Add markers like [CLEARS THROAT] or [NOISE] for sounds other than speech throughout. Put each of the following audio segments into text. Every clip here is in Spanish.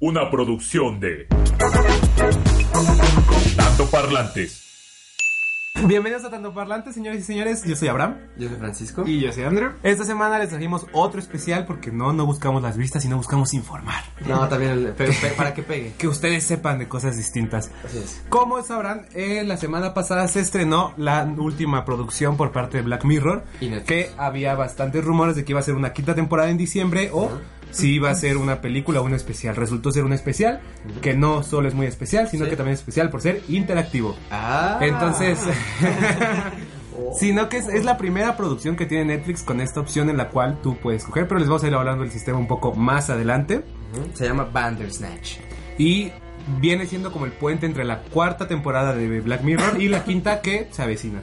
Una producción de Tanto Parlantes. Bienvenidos a Tanto Parlantes, señores y señores. Yo soy Abraham. Yo soy Francisco. Y yo soy Andrew. Esta semana les trajimos otro especial porque no, no buscamos las vistas, sino buscamos informar. No, también el- pe- pe- para que pegue. [LAUGHS] Que ustedes sepan de cosas distintas. Así es. Como sabrán, eh, la semana pasada se estrenó la última producción por parte de Black Mirror. Y. Que había bastantes rumores de que iba a ser una quinta temporada en diciembre o si iba a ser una película o un especial. Resultó ser un especial que no solo es muy especial, sino Sí. que también es especial por ser interactivo. Ah. Entonces, [LAUGHS] sino que es, es la primera producción que tiene Netflix con esta opción en la cual tú puedes escoger, pero les vamos a ir hablando del sistema un poco más adelante. Se llama Bandersnatch. Y viene siendo como el puente entre la cuarta temporada de Black Mirror y la quinta que se avecina.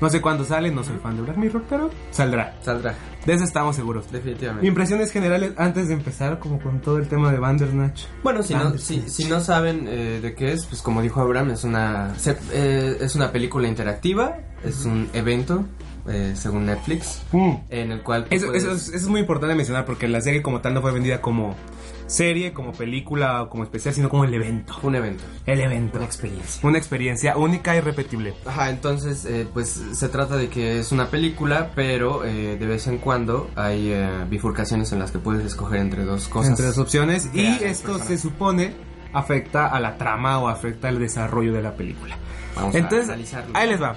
No sé cuándo sale, no soy fan de Black Mirror, pero saldrá. Saldrá, De eso estamos seguros. definitivamente. Impresiones generales antes de empezar como con todo el tema de Bandersnatch. Bueno, si no, si, si no saben eh, de qué es, pues como dijo Abraham, es una, se- eh, es una película interactiva, es un evento, eh, según Netflix, Mm. en el cual... tú Eso, puedes- eso es, eso es muy importante mencionar porque la serie como tal no fue vendida como serie, como película o como especial, sino como el evento. un evento, El evento. una experiencia. Una experiencia única y repetible. Ajá, entonces, eh, pues se trata de que es una película, pero eh, de vez en cuando hay eh, bifurcaciones en las que puedes escoger entre dos cosas. Entre las opciones. Y esto se supone afecta a la trama o afecta al desarrollo de la película. Vamos a Entonces, analizarlo. ahí les va.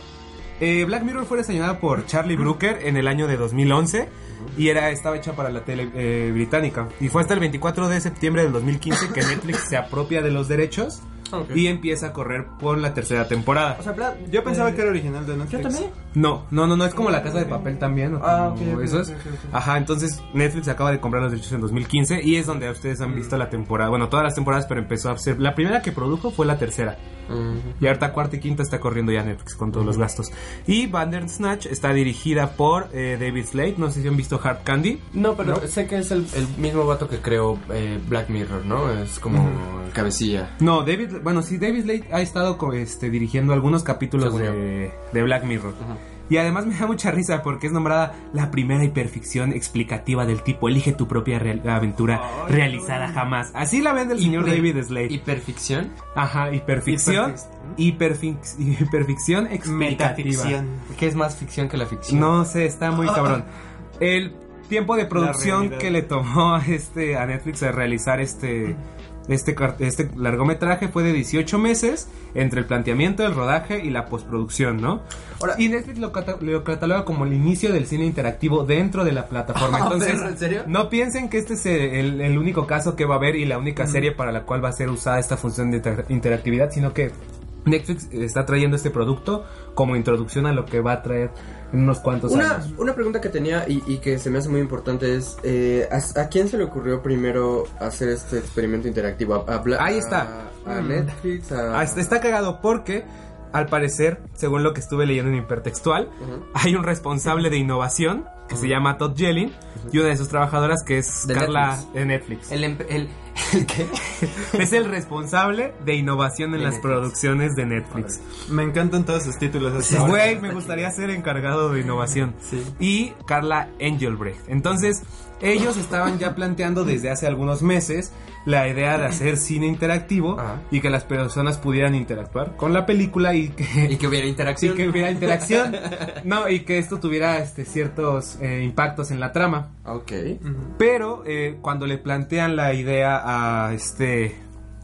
Eh, Black Mirror fue diseñada por Charlie Brooker en el año de 2011 y era estaba hecha para la tele eh, británica. Y fue hasta el 24 de septiembre del 2015 que Netflix se apropia de los derechos Ok. y empieza a correr por la tercera temporada. O sea, Yo pensaba que era original de Netflix. Yo también. No, no, no, no, es como la casa de papel también. ¿o Ah, como ok, ok, esos. ok, ok, ok. Ajá, entonces Netflix acaba de comprar los derechos en 2015 y es donde ustedes han visto la temporada, bueno, todas las temporadas, pero empezó a ser, la primera que produjo fue la tercera. Ujú. Y ahorita cuarta y quinta está corriendo ya Netflix con todos los gastos. Y Bandersnatch está dirigida por eh, David Slade, no sé si han visto Hard Candy. No, pero sé que es el, el mismo vato que creó eh, Black Mirror, ¿no? Es como el cabecilla. No, David, bueno, sí, David Slade ha estado co- este, dirigiendo algunos capítulos de, de Black Mirror. Y además me da mucha risa porque es nombrada la primera hiperficción explicativa del tipo Elige tu propia real- aventura realizada jamás. Así la vende el señor David Slade. Hiperficción. Ajá, hiperficción. Hiperfix- hiperficción explicativa. Metaficción. ¿Qué es más ficción que la ficción? No sé, está muy cabrón. [LAUGHS] El tiempo de producción que le tomó a este a Netflix a realizar este este este largometraje fue de 18 meses entre el planteamiento, el rodaje y la postproducción, ¿no? Ahora- y Netflix lo, cata- lo cataloga como el inicio del cine interactivo dentro de la plataforma. [LAUGHS] Entonces, ¿pero en serio? no piensen que este es el, el único caso que va a haber y la única serie para la cual va a ser usada esta función de inter- interactividad, sino que Netflix está trayendo este producto como introducción a lo que va a traer en unos cuantos Una, años. una pregunta que tenía y, y que se me hace muy importante es, eh, ¿a, a quién se le ocurrió primero hacer este experimento interactivo? ¿A, a Bla- Ahí está. ¿A, a Mm. Netflix? A... Ah, está, está cagado porque, al parecer, según lo que estuve leyendo en Hipertextual, hay un responsable de innovación que se llama Todd Yelling y una de sus trabajadoras que es De Carla Netflix. de Netflix. El qué? [LAUGHS] Es el responsable de innovación en De las Netflix. producciones de Netflix. Me encantan todos sus títulos. Güey, me gustaría ser encargado de innovación. Sí. Y Carla Engelbrecht. Entonces, ellos estaban ya planteando desde hace algunos meses la idea de hacer cine interactivo Ajá. y que las personas pudieran interactuar con la película y que, Y que hubiera [LAUGHS] y interacción. que hubiera interacción. No, y que esto tuviera este, ciertos eh, impactos en la trama. Ok. Pero eh, cuando le plantean la idea a este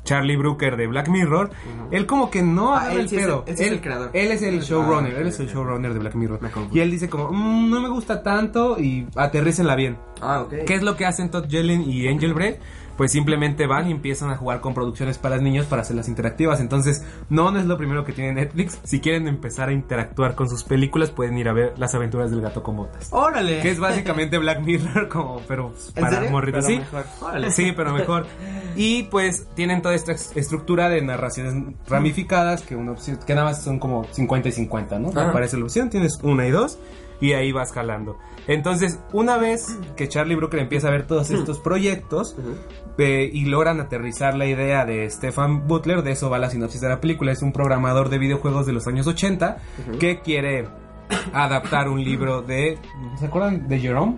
Charlie Brooker de Black Mirror, él como que no Ah, él el sí es el- pedo. él es el creador. Él es el showrunner, Ah, él es el showrunner de Black Mirror. Y él dice como, "Mm, no me gusta tanto y aterrícenla bien. Ah, ok. ¿Qué es lo que hacen Todd Yellin y Angel Break? Pues simplemente van y empiezan a jugar con producciones para niños para hacerlas interactivas. Entonces, no, no es lo primero que tiene Netflix. Si quieren empezar a interactuar con sus películas, pueden ir a ver Las aventuras del gato con botas. ¡Órale! Que es [LAUGHS] básicamente Black Mirror, como, pero ¿En para morritos. Sí. Órale. Sí, pero mejor. Y pues tienen toda esta estructura de narraciones ramificadas que una opción, que nada más son como 50 y 50, ¿no? Aparece la opción, tienes una y dos y ahí vas jalando. Entonces, una vez que Charlie Brooker empieza a ver todos estos proyectos eh, y logran aterrizar la idea de Stefan Butler, de eso va la sinopsis de la película, es un programador de videojuegos de los años 80 que quiere adaptar un libro de... ¿Se acuerdan de Jerome?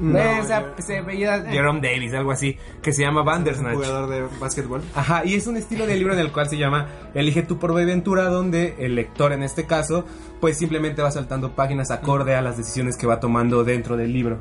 No, Eh, se, yo- se veía Jerome Davis, algo así, que se llama un Bandersnatch. jugador de básquetbol. Ajá, y es un estilo de libro en el cual se llama Elige tu propia aventura, donde el lector en este caso, pues simplemente va saltando páginas acorde a las decisiones que va tomando dentro del libro.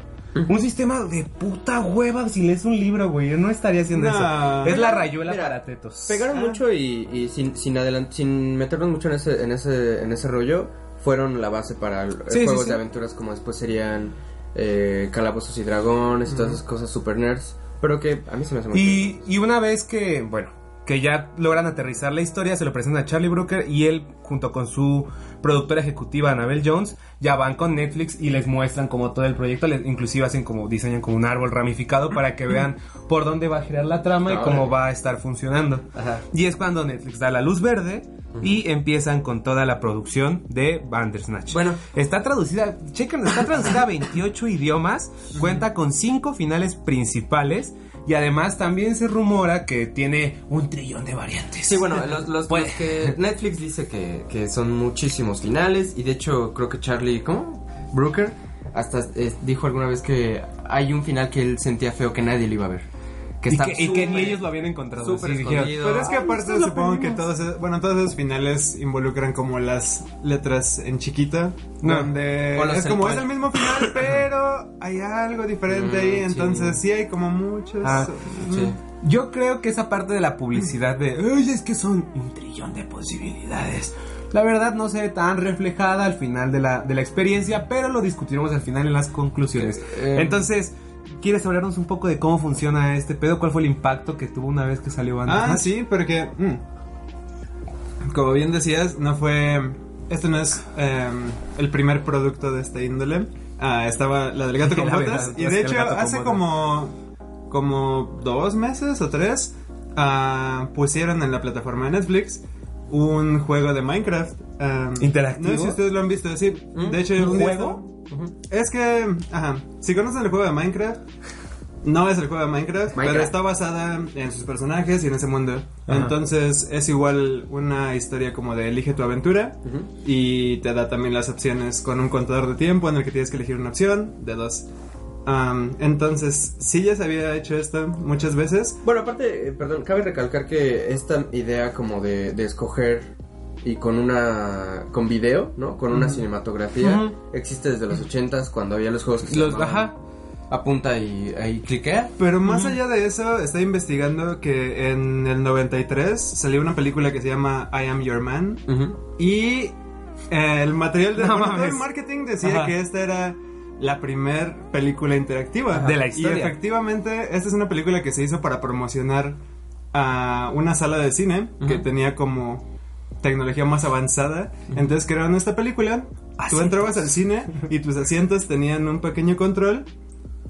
Un sistema de puta hueva si lees un libro, güey. Yo no estaría haciendo No. eso. Es la rayuela Mira, para tetos. Pegaron Ah. mucho y, y sin, sin, adelant- sin meternos mucho en ese, en, ese, en ese rollo, fueron la base para sí, juegos sí. de aventuras como después serían eh, Calabozos y Dragones y todas esas cosas super nerds. Pero que a mí se me hace muy Y, y una vez que, bueno, que ya logran aterrizar la historia, se lo presentan a Charlie Brooker y él, junto con su productora ejecutiva, Annabelle Jones, ya van con Netflix y les muestran como todo el proyecto, les- inclusive hacen como, diseñan como un árbol ramificado para que vean por dónde va a girar la trama y Ah, cómo va a estar funcionando. Ajá. Y es cuando Netflix da la luz verde y empiezan con toda la producción de Bandersnatch. Bueno. está traducida, chequen, está traducida a [LAUGHS] 28 idiomas, cuenta con 5 finales principales y además también se rumora que tiene un trillón de variantes. Sí, bueno, los, los que [LAUGHS] Netflix dice que, que son muchísimos finales y de hecho creo que Charlie, ¿cómo? Brooker hasta eh, dijo alguna vez que hay un final que él sentía feo que nadie le iba a ver. Que y, está que, y que ni ellos lo habían encontrado. súper sí, dijeron. Pero es que aparte supongo que todos, esos- bueno, todos esos finales involucran como las letras en chiquita, No. donde es como el- es el mismo final, [LAUGHS] pero hay algo diferente Mm, ahí, sí. entonces sí. hay como muchos. Ah, mm, Sí. Yo creo que esa parte de la publicidad de, "Ay, es que son un trillón de posibilidades. La verdad no se ve tan reflejada al final de la, de la experiencia, pero lo discutiremos al final en las conclusiones. Eh, Entonces, ¿quieres hablarnos un poco de cómo funciona este pedo? ¿Cuál fue el impacto que tuvo una vez que salió Ah, Bandersnatch? sí, porque mm, como bien decías, no fue este no es em, el primer producto de esta índole. Ah, estaba la del gato [LAUGHS] con botas y de hecho hace como como dos meses o tres ah, pusieron en la plataforma de Netflix un juego de Minecraft em, ¿Interactivo? No sé si ustedes lo han visto, sí. ¿Mm? De hecho, ¿Un un es que, ajá, si conocen el juego de Minecraft, no es el juego de Minecraft, pero está basada en sus personajes y en ese mundo. Ajá. Entonces es igual una historia como de elige tu aventura y te da también las opciones con un contador de tiempo en el que tienes que elegir una opción de dos. Entonces, sí ya se había hecho esto muchas veces. Bueno, aparte, eh, perdón, cabe recalcar que esta idea como de, de escoger y con una con video, ¿no? Con una cinematografía existe desde los 80s cuando había los juegos que se Los, llamaban- ajá. apunta y ahí cliquea. Pero más allá de eso, estoy investigando que en el 93 salió una película que se llama I Am Your Man. Y eh, el material de No bueno, todo mames. el marketing decía Ajá. que esta era la primer película interactiva Ajá. De la historia. Y efectivamente, esta es una película que se hizo para promocionar a una sala de cine que tenía como tecnología más avanzada. Entonces crearon esta película. Tú entrabas al [LAUGHS] cine y tus asientos tenían un pequeño control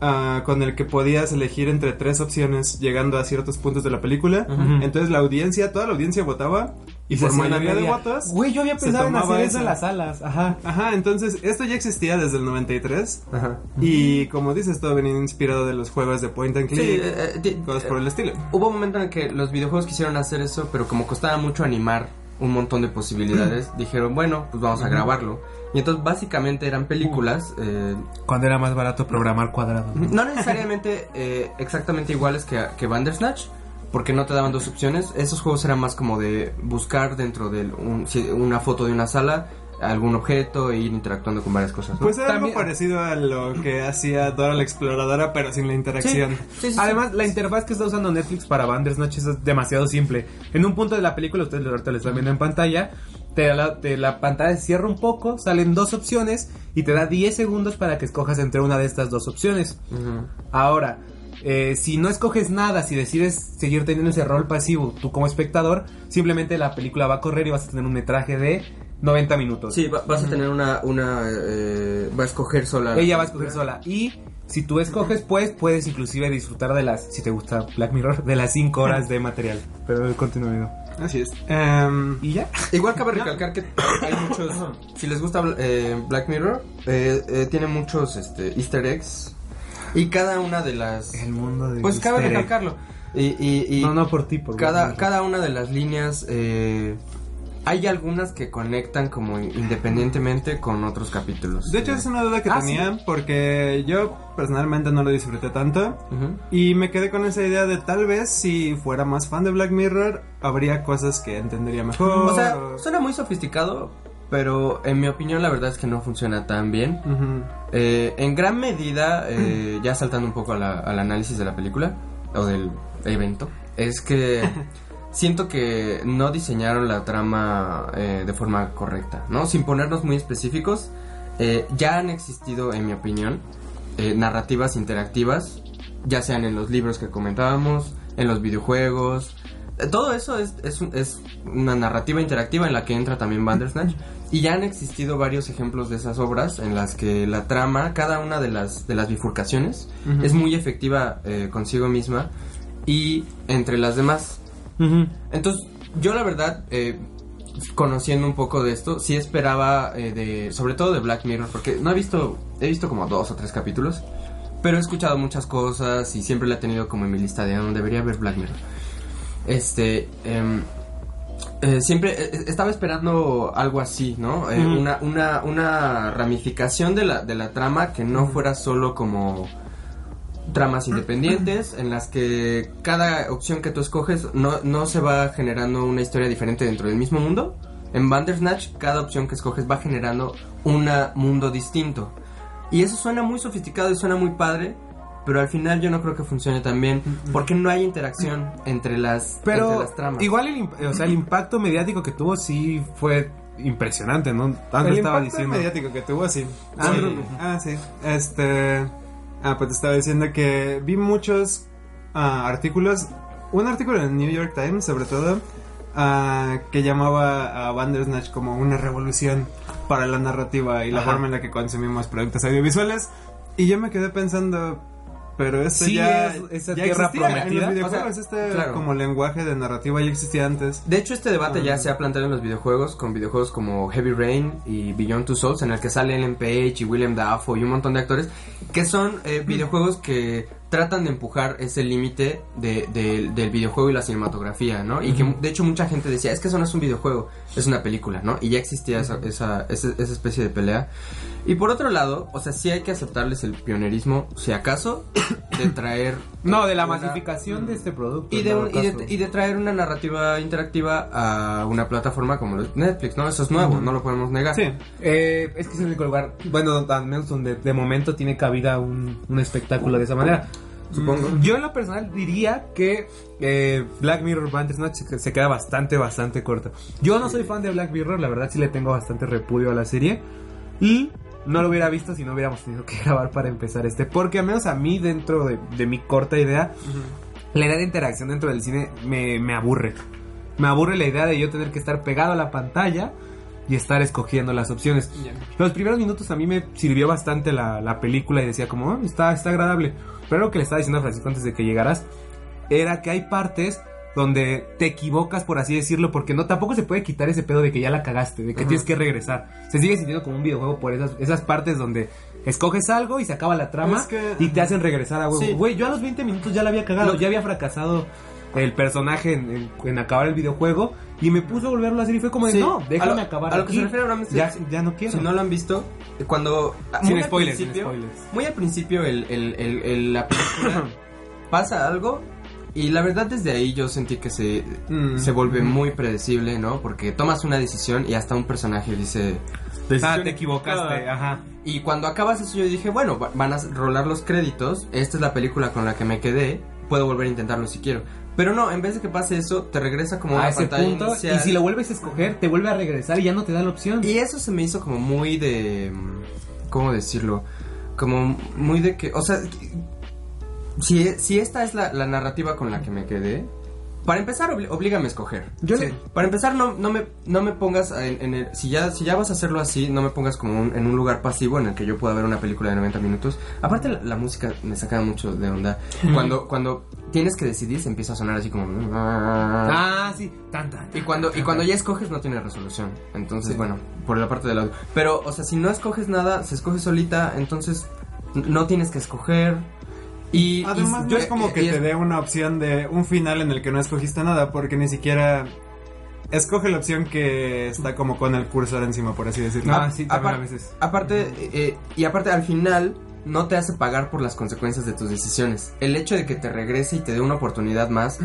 ah, con el que podías elegir entre tres opciones llegando a ciertos puntos de la película. Entonces la audiencia, toda la audiencia votaba y, por mayoría de votos. Güey, yo había pensado en hacer eso en las salas. Ajá. Ajá, entonces esto ya existía desde el 93 Ajá. y como dices todo venía inspirado de los juegos de point and click, Sí, eh, eh, cosas por el estilo. Hubo un momento en el que los videojuegos quisieron hacer eso, pero como costaba mucho animar un montón de posibilidades, dijeron, bueno, pues vamos a grabarlo. Y entonces básicamente eran películas, eh, Cuando era más barato programar cuadrado. ¿no? no necesariamente eh, exactamente iguales que, que Bandersnatch, porque no te daban dos opciones. Esos juegos eran más como de buscar dentro de un- una foto de una sala algún objeto e ir interactuando con varias cosas. ¿no? Pues era También- algo parecido a lo que hacía Dora la Exploradora, pero sin la interacción. Sí, sí, sí. Además, la interfaz que está usando Netflix para Bandersnatch es demasiado simple. En un punto de la película, ustedes ahorita lo están viendo en pantalla, te la, te- la pantalla se cierra un poco, salen dos opciones y te da 10 segundos para que escojas entre una de estas dos opciones. Ahora, eh, si no escoges nada, si decides seguir teniendo ese rol pasivo, tú como espectador, simplemente la película va a correr y vas a tener un metraje de 90 minutos. Sí, va- vas a tener una, una, eh, va a escoger sola. Ella va a escoger sola. Y si tú escoges, pues puedes inclusive disfrutar de las, si te gusta Black Mirror, de las 5 horas de material. Pero continúa. Edu. Así es. Em, ¿Y ya? Igual cabe [LAUGHS] recalcar que hay muchos, si les gusta eh, Black Mirror, eh, eh, tiene muchos este, easter eggs y cada una de las... El mundo de Pues cabe recalcarlo. Y, y, y No, no por ti, por cada, cada una de las líneas, eh, hay algunas que conectan como independientemente con otros capítulos. de hecho, es una duda que Ah, tenía porque yo personalmente no lo disfruté tanto. Y me quedé con esa idea de tal vez si fuera más fan de Black Mirror, habría cosas que entendería mejor. O sea, o- suena muy sofisticado, pero en mi opinión la verdad es que no funciona tan bien. Eh, en gran medida, eh, [CLEARS THROAT] ya saltando un poco a la- al análisis de la película o del evento, es que [LAUGHS] siento que no diseñaron la trama eh, de forma correcta, ¿no? Sin ponernos muy específicos, eh, ya han existido, en mi opinión, eh, narrativas interactivas, ya sean en los libros que comentábamos, en los videojuegos. Eh, Todo eso es, es, un- es una narrativa interactiva en la que entra también Bandersnatch. Y ya han existido varios ejemplos de esas obras en las que la trama, cada una de las, de las bifurcaciones, es muy efectiva consigo misma y entre las demás. Entonces, yo la verdad, eh, conociendo un poco de esto, sí esperaba eh, de, sobre todo de Black Mirror, porque no he visto, he visto como dos o tres capítulos, pero he escuchado muchas cosas y siempre la he tenido como en mi lista de donde debería ver Black Mirror. Este, em, eh, siempre eh, eh, estaba esperando algo así, ¿no? Eh, una, una, una ramificación de la, de la trama que no fuera solo como tramas independientes en las que cada opción que tú escoges no, no se va generando una historia diferente dentro del mismo mundo. En Bandersnatch, cada opción que escoges va generando un mundo distinto. Y eso suena muy sofisticado y suena muy padre, pero al final yo no creo que funcione tan bien porque no hay interacción entre las, entre Pero las tramas. igual el, o sea, el impacto mediático que tuvo sí fue impresionante, ¿no? Andrew el estaba impacto diciendo. mediático que tuvo, sí. Andrew. Sí. Ah, sí. Este. Ah, pues te estaba diciendo que vi muchos ah, artículos. Un artículo en el New York Times, sobre todo, ah, que llamaba a Bandersnatch como una revolución para la narrativa y la Ajá. forma en la que consumimos productos audiovisuales. Y yo me quedé pensando. Pero esto Sí, ya, es- esa ya tierra existía en prometida. los videojuegos. O sea, este claro. como lenguaje de narrativa ya existía antes. De hecho, este debate ya se ha planteado en los videojuegos, con videojuegos como Heavy Rain y Beyond Two Souls, en el que sale Ellen Page y William Dafoe y un montón de actores, que son eh, videojuegos que tratan de empujar ese límite de, de- del videojuego y la cinematografía, ¿no? Y que de hecho mucha gente decía, es que eso no es un videojuego, es una película, ¿no? Y ya existía esa, esa, esa, esa especie de pelea. Y por otro lado, o sea, sí hay que aceptarles el pionerismo, si acaso, de traer... No, de la una- masificación de este producto. y de, un- y, de, caso. y de traer una narrativa interactiva a una plataforma como Netflix, ¿no? Eso es nuevo, no lo podemos negar. Sí. Eh, es que es el único lugar, bueno, al menos donde de momento tiene cabida un, un espectáculo de esa manera. Supongo. Yo en lo personal diría que eh, Black Mirror Bandersnatch se, se queda bastante, bastante corto. Yo no soy fan de Black Mirror, la verdad sí le tengo bastante repudio a la serie. Y no lo hubiera visto si no hubiéramos tenido que [LAUGHS] grabar para empezar este. Porque al menos a mí, dentro de, de mi corta idea, la idea de interacción dentro del cine me, me aburre. Me aburre la idea de yo tener que estar pegado a la pantalla y estar escogiendo las opciones. Los primeros minutos a mí me sirvió bastante la, la película y decía como, "Ah, está, está agradable. Pero lo que le estaba diciendo a Francisco antes de que llegaras era que hay partes donde te equivocas, por así decirlo, porque no tampoco se puede quitar ese pedo de que ya la cagaste, de que tienes que regresar. Se sigue sintiendo como un videojuego por esas, esas partes donde escoges algo y se acaba la trama Es que- y te hacen regresar a huevo. Sí. Güey, yo a los 20 minutos ya la había cagado, ya había fracasado el personaje en, en- en acabar el videojuego y me puso a volverlo a hacer y fue como de, Sí. no, déjame A lo- acabar a lo que aquí. se refiere es- ya, ya no quiero. Si no lo han visto, cuando... Sin muy al spoilers, sin spoilers. Muy al principio el, el- el- el- la película [COUGHS] pasa algo y la verdad desde ahí yo sentí que se, Mm. se vuelve muy predecible, ¿no? Porque tomas una decisión y hasta un personaje dice... ah, te equivocaste, ajá. Y cuando acabas eso yo dije, bueno, va- van a rolar los créditos, esta es la película con la que me quedé, puedo volver a intentarlo si quiero. Pero no, en vez de que pase eso, te regresa como a una ese pantalla punto inicial. y si lo vuelves a escoger te vuelve a regresar y ya no te da la opción. Y eso se me hizo como muy de... ¿Cómo decirlo? Como muy de que... O sea, Si, si esta es la, la narrativa con la que me quedé, para empezar, obli- oblígame a escoger. Yo Sí. le- Para empezar, no, no, me, no me pongas en, en el... Si ya, si ya vas a hacerlo así, no me pongas como un- en un lugar pasivo en el que yo pueda ver una película de 90 minutos. Aparte, la, la música me saca mucho de onda. Cuando, cuando tienes que decidir, se empieza a sonar así como... Ah, sí, tanta. Y cuando, y cuando ya escoges no tiene resolución. Entonces, bueno, por la parte del audio. Pero, o sea, si no escoges nada, se escoge solita, entonces no tienes que escoger. Y Además, y- no es como que y es- te dé una opción de un final en el que no escogiste nada, porque ni siquiera escoge la opción que está como con el cursor encima, por así decirlo. Ah, sí, también a veces. Aparte, eh, eh, y aparte al final no te hace pagar por las consecuencias de tus decisiones. El hecho de que te regrese y te dé una oportunidad más,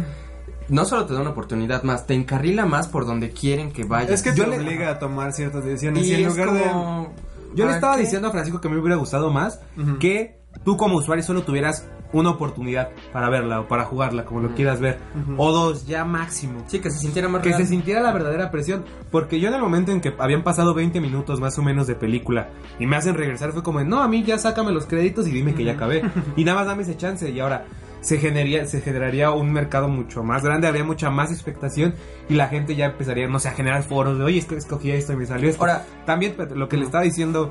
no solo te da una oportunidad más, te encarrila más por donde quieren que vayas. es que yo te le- obliga a tomar ciertas decisiones y, y en es lugar como... Yo le ¿para estaba qué? diciendo a Francisco que me hubiera gustado más que tú como usuario solo tuvieras una oportunidad para verla o para jugarla, como lo quieras ver. O dos, ya máximo. Sí, que se sintiera más Que real. se sintiera la verdadera presión. Porque yo en el momento en que habían pasado 20 minutos más o menos de película y me hacen regresar fue como, no, a mí ya sácame los créditos y dime que ya acabé. [LAUGHS] y nada más dame ese chance. Y ahora se generaría, se generaría un mercado mucho más grande, habría mucha más expectación y la gente ya empezaría, no sé, a generar foros de, oye, es que escogí esto y me salió esto. Ahora- también pero lo que le estaba diciendo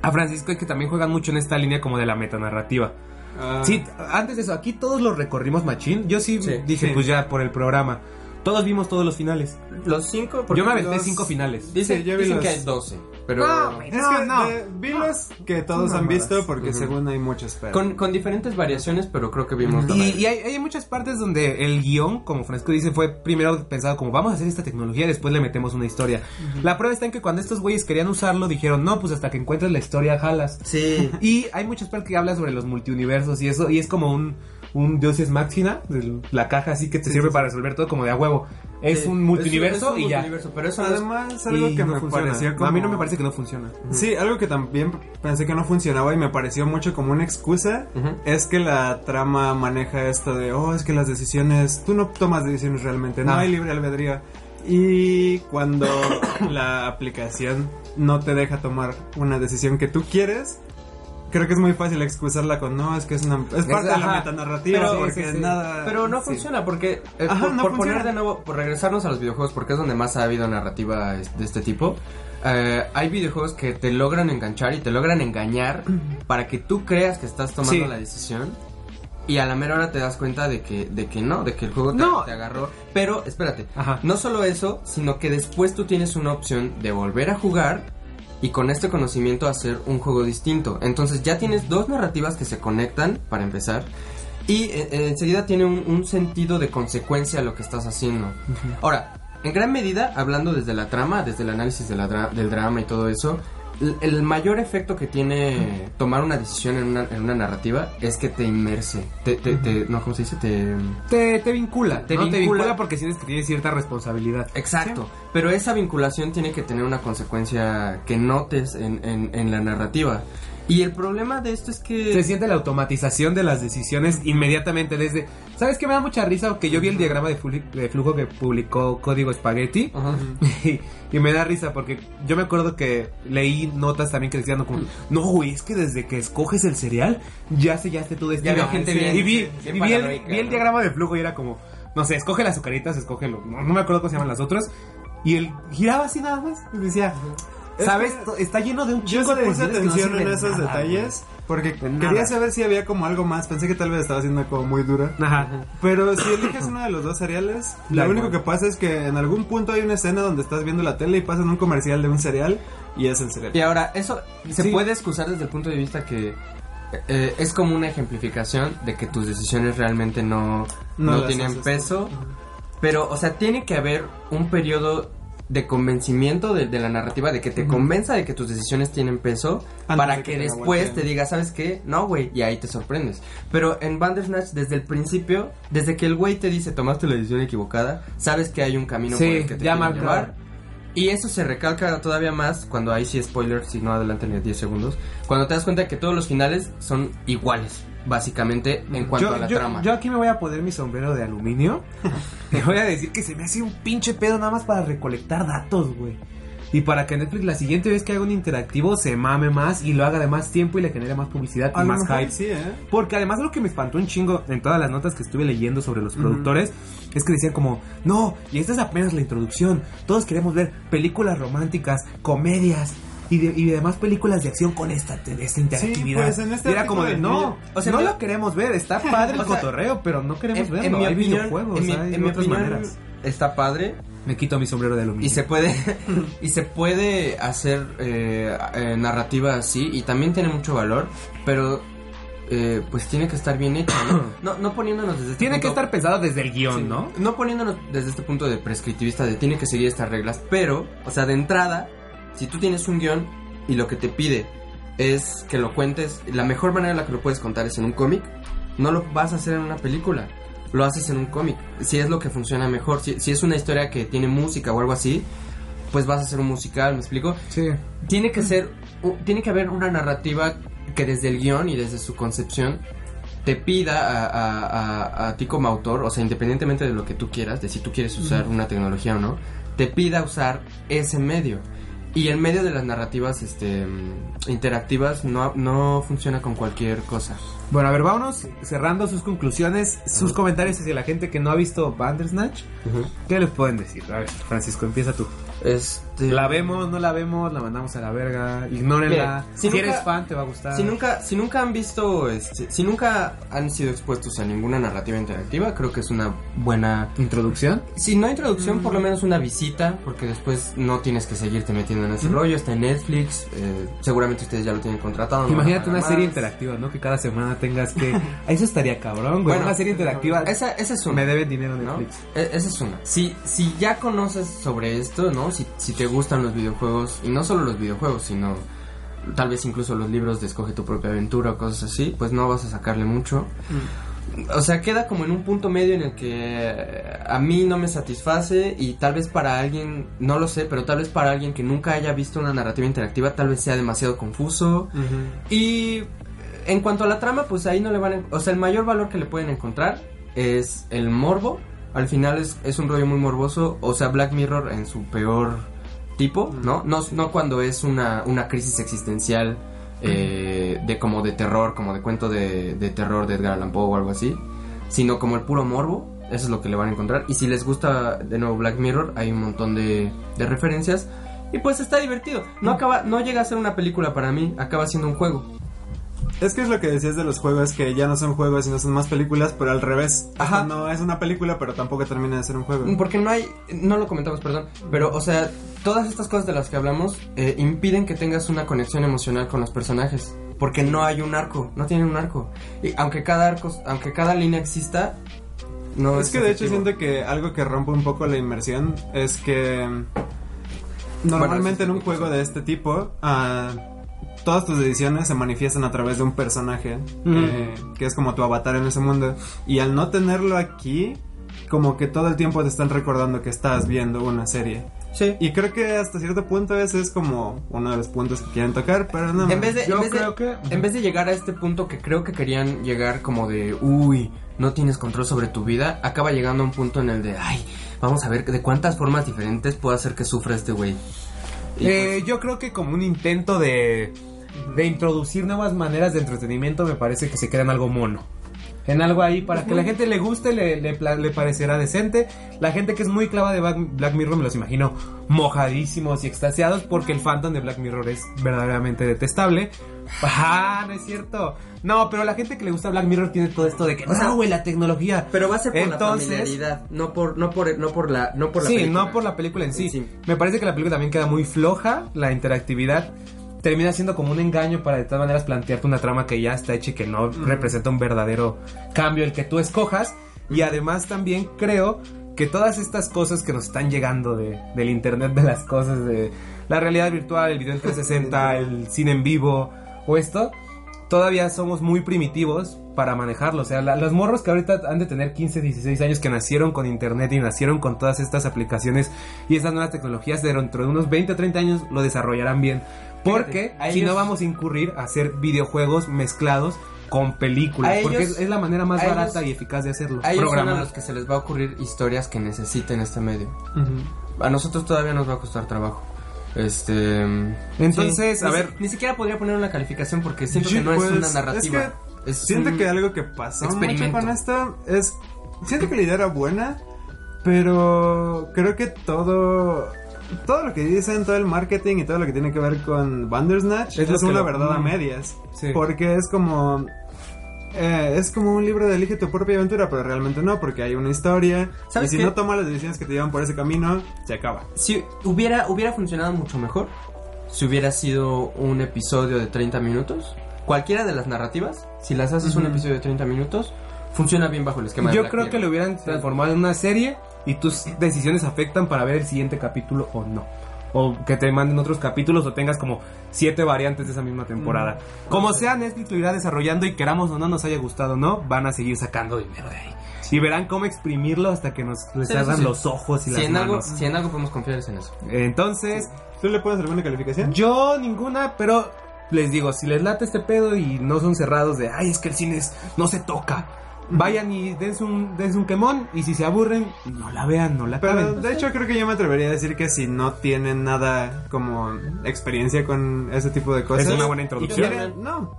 a Francisco es que también juegan mucho en esta línea como de la metanarrativa. Ah, Sí, antes de eso, aquí todos los recorrimos machín. Yo sí, Sí, dije, sí. pues ya por el programa. Todos vimos todos los finales. Los cinco... porque Yo me aventé los- cinco finales. Dicen, Sí, yo vi dicen los- que hay 12, pero... No. Es No, que no. de- vi los que todos No han visto porque según hay muchos pero Con, con diferentes variaciones, pero creo que vimos... Y, y hay, hay muchas partes donde el guion, como Francisco dice, fue primero pensado como vamos a hacer esta tecnología y después le metemos una historia. La prueba está en que cuando estos güeyes querían usarlo, dijeron, no, pues hasta que encuentres la historia jalas. Sí. [LAUGHS] Y hay muchas partes que hablan sobre los multiuniversos y eso, y es como un, un Dios es máxima, del- la caja así que te sirve para resolver todo como de a huevo. Es Sí. un un y ya. multiverso, pero eso no es- además algo que no me funciona. pareció como A mí no me parece que no funciona. Sí, algo que también pensé que no funcionaba y me pareció mucho como una excusa es que la trama maneja esto de, oh, es que las decisiones, tú no tomas decisiones realmente, no Ah. hay libre albedrío. Y cuando [COUGHS] la aplicación no te deja tomar una decisión que tú quieres, creo que es muy fácil excusarla con, no, es que es, una, es parte de la metanarrativa, Pero- porque sí, sí. nada... Pero no funciona porque, eh, Ajá, por, no por funciona. poner de nuevo, por regresarnos a los videojuegos, porque es donde más ha habido narrativa de este tipo, eh, hay videojuegos que te logran enganchar y te logran engañar para que tú creas que estás tomando Sí. la decisión y a la mera hora te das cuenta de que, de que no, de que el juego te, No. te agarró. Pero, espérate, Ajá. no solo eso, sino que después tú tienes una opción de volver a jugar y con este conocimiento hacer un juego distinto. Entonces ya tienes dos narrativas que se conectan, para empezar, y eh, eh, enseguida tiene un, un sentido de consecuencia a lo que estás haciendo. Ahora, en gran medida, hablando desde la trama, desde el análisis de la dra- del drama y todo eso, el, mayor efecto que tiene tomar una decisión en una, en una narrativa es que te inmerse. Te, te, te- no, ¿cómo se dice? Te... Te, te vincula, Te ¿no? Te vincula. vincula porque sientes que tienes cierta responsabilidad. Exacto, pero esa vinculación tiene que tener una consecuencia que notes en, en, en la narrativa. Y el problema de esto es que... Se siente la automatización de las decisiones inmediatamente desde... ¿Sabes qué me da mucha risa? Que yo vi el diagrama de, flu- de flujo que publicó Código Spaghetti [LAUGHS] y, y me da risa porque yo me acuerdo que leí notas también que decían como... No, güey, es que desde que escoges el cereal ya sellaste tu destino. había gente Sí. bien- y vi, bien y vi el, vi el diagrama de flujo y era como... No sé, escoge las azucaritas, escógelo. No, no me acuerdo cómo se llaman las otras. Y él giraba así nada más. Y decía... ¿Sabes? Está lleno de un Yo chingo de puse no atención en esos nada, detalles porque nada. quería saber si había como algo más. Pensé que tal vez estaba siendo como muy dura. Ajá. Pero si eliges uno de los dos cereales, lo único que pasa es que en algún punto hay una escena donde estás viendo la tele y pasan un comercial de un cereal y es el cereal. Y ahora, eso se Sí. puede excusar desde el punto de vista que eh, es como una ejemplificación de que tus decisiones realmente no, No no, tienen peso. Pero, o sea, tiene que haber un periodo de convencimiento de, de la narrativa, de que te convenza de que tus decisiones tienen peso, Antes para de que, después te diga, ¿sabes qué? No, güey, y ahí te sorprendes. Pero en Bandersnatch, desde el principio, desde que el güey te dice, tomaste la decisión equivocada, sabes que hay un camino Sí, por el que te llevar. Y eso se recalca todavía más cuando ahí sí spoiler, si no adelante ni 10 segundos, cuando te das cuenta que todos los finales son iguales, básicamente, en cuanto yo, a la yo- trama. yo aquí me voy a poner mi sombrero de aluminio. y voy a decir que se me hace un pinche pedo nada más para recolectar datos, güey. y para que Netflix la siguiente vez que haga un interactivo se mame más y lo haga de más tiempo y le genere más publicidad A y más hype. sí, ¿eh? Porque además lo que me espantó un chingo en todas las notas que estuve leyendo sobre los productores es que decían como, no, y esta es apenas la introducción, todos queremos ver películas románticas, comedias y, de- y demás películas de acción con esta, esta interactividad. pues, en este era como de, no, o sea, no lo [LAUGHS] queremos ver, está padre el [LAUGHS] cotorreo, pero no queremos En, verlo, en mi hay opinión, videojuegos, en mi, hay en mi otras opinión maneras. está padre Me quito mi sombrero de aluminio. y se puede [LAUGHS] y se puede hacer eh, eh, narrativa así y también tiene mucho valor, pero eh, pues tiene que estar bien hecho, ¿no? [COUGHS] No, no poniéndonos desde este Tiene que estar pensado desde el guion, Sí, ¿no? No poniéndonos desde este punto de prescriptivista de tiene que seguir estas reglas, pero, o sea, de entrada, si tú tienes un guion y lo que te pide es que lo cuentes, la mejor manera en la que lo puedes contar es en un cómic, no lo vas a hacer en una película, lo haces en un cómic, si es lo que funciona mejor, si, si es una historia que tiene música o algo así, pues vas a hacer un musical, ¿me explico? Sí. tiene que ser tiene que haber una narrativa que desde el guion y desde su concepción te pida a, a- a- a ti como autor, o sea, independientemente de lo que tú quieras, de si tú quieres usar una tecnología o no, te pida usar ese medio. Y el medio de las narrativas este, interactivas no, no funciona con cualquier cosa. Bueno, a ver, vámonos cerrando sus conclusiones, sus comentarios hacia la gente que no ha visto Bandersnatch. ¿Qué les pueden decir? A ver, Francisco, empieza tú. Este, La vemos, no la vemos, la mandamos a la verga, ignórenla. Si, si nunca- eres fan, te va a gustar. Si nunca, si nunca han visto, este, si nunca han sido expuestos a ninguna narrativa interactiva, creo que es una buena ¿Introducción? Si no introducción, por lo Mm. menos una visita, porque después no tienes que seguirte metiendo en ese rollo. Está en Netflix, eh, seguramente ustedes ya lo tienen contratado. no Imagínate una serie interactiva, ¿no? Que cada semana tengas que... [LAUGHS] Eso estaría cabrón, güey. Bueno, una serie interactiva. Esa, esa es una. Me deben dinero ¿no? Netflix. E- Esa es una. Si, si ya conoces sobre esto, ¿no? Si, si te gustan los videojuegos, y no solo los videojuegos, sino tal vez incluso los libros de Escoge tu propia aventura o cosas así, pues no vas a sacarle mucho. O sea, queda como en un punto medio en el que eh, a mí no me satisface y tal vez para alguien, no lo sé, pero tal vez para alguien que nunca haya visto una narrativa interactiva, tal vez sea demasiado confuso. Y en cuanto a la trama, pues ahí no le van a... O sea, el mayor valor que le pueden encontrar es el morbo. Al final es, es un rollo muy morboso. O sea, Black Mirror en su peor tipo, ¿no? No, no cuando es una, una crisis existencial eh, de como de terror, como de cuento de, de terror de Edgar Allan Poe o algo así. Sino como el puro morbo. Eso es lo que le van a encontrar. Y si les gusta de nuevo Black Mirror, hay un montón de, de referencias. Y pues está divertido. No acaba, no llega a ser una película para mí, acaba siendo un juego. Es que es lo que decías de los juegos, que ya no son juegos, sino son más películas, pero al revés. Ajá. No es una película, pero tampoco termina de ser un juego. Porque no hay, no lo comentamos, perdón, pero o sea, todas estas cosas de las que hablamos eh, impiden que tengas una conexión emocional con los personajes, porque no hay un arco, no tienen un arco. Y aunque cada arco, aunque cada línea exista, no es que de hecho siento que algo que rompe un poco la inmersión es que normalmente en un juego de este tipo ah, todas tus decisiones se manifiestan a través de un personaje eh, que es como tu avatar en ese mundo y al no tenerlo aquí como que todo el tiempo te están recordando que estás viendo una serie Sí. y creo que hasta cierto punto ese es como uno de los puntos que quieren tocar pero no En vez de, Yo en vez de- creo que- en vez de llegar a este punto que creo que querían llegar como de, uy, no tienes control sobre tu vida, acaba llegando a un punto en el de, ay, vamos a ver de cuántas formas diferentes puedo hacer que sufra este güey. Eh, yo creo que como un intento de, de introducir nuevas maneras de entretenimiento me parece que se queda en algo mono. En algo ahí para que la gente le guste, le, le, parecerá decente. La gente que es muy clava de Black, Mirror me los imagino mojadísimos y extasiados porque el fandom de Black Mirror es verdaderamente detestable. Ah, no es cierto. No, pero la gente que le gusta Black Mirror tiene todo esto de que O sea, no, güey, la tecnología. Pero va a ser por Entonces- la familiaridad, no por, no por, no por la, no por la sí, película. no por la película en sí. Sí. Me parece que la película también queda muy floja, la interactividad termina siendo como un engaño para de todas maneras plantearte una trama que ya está hecha y que no representa un verdadero cambio el que tú escojas. Y además también creo que todas estas cosas que nos están llegando de, del internet de las cosas, de la realidad virtual, el video en 360, [LAUGHS] el cine en vivo o esto, todavía somos muy primitivos para manejarlo. O sea, la- los morros que ahorita han de tener 15, 16 años que nacieron con internet y nacieron con todas estas aplicaciones y estas nuevas tecnologías, dentro de unos 20 o 30 años lo desarrollarán bien. Porque si ellos- no vamos a incurrir a hacer videojuegos mezclados con películas. Porque es, es la manera más ellos- barata y eficaz de hacerlo. Ellos son a los que se les va a ocurrir historias que necesiten este medio. A nosotros todavía nos va a costar trabajo. Este. Entonces, sí, a ni ver. si- Ni siquiera podría poner una calificación porque siento Sí, que no pues, es una es narrativa. que Es Siento un que algo que pasó mucho con esto es... Siento que la idea era buena, pero creo que todo... Todo lo que dicen, todo el marketing y todo lo que tiene que ver con Bandersnatch Es es, una lo- verdad a medias. Sí. Porque es como... eh, es como un libro de elige tu propia aventura, pero realmente no, porque hay una historia. Y ¿Sabes si qué? no tomas las decisiones que te llevan por ese camino, se acaba. Si hubiera, hubiera funcionado mucho mejor si hubiera sido un episodio de 30 minutos. Cualquiera de las narrativas, si las haces un episodio de 30 minutos, funciona bien bajo el esquema de Yo Black creo que lo hubieran transformado en una serie y tus decisiones afectan para ver el siguiente capítulo o no. O que te manden otros capítulos o tengas como siete variantes de esa misma temporada. Como sea, Netflix lo irá desarrollando y queramos o no nos haya gustado no, van a seguir sacando dinero de ahí. Y verán cómo exprimirlo hasta que nos les Sí, hagan sí, sí. los ojos y Si las en, algo, manos. si en algo podemos confiar es en eso. Entonces, ¿Tú le pones alguna calificación? yo ninguna, pero les digo, si les late este pedo y no son cerrados de, ay, es que el cine es- no se toca. Vayan y dense un, dense un quemón y si se aburren, no la vean, no la Pero acaben. de hecho creo que yo me atrevería a decir que si no tienen nada como experiencia con ese tipo de cosas. Es una buena introducción. quieren- no,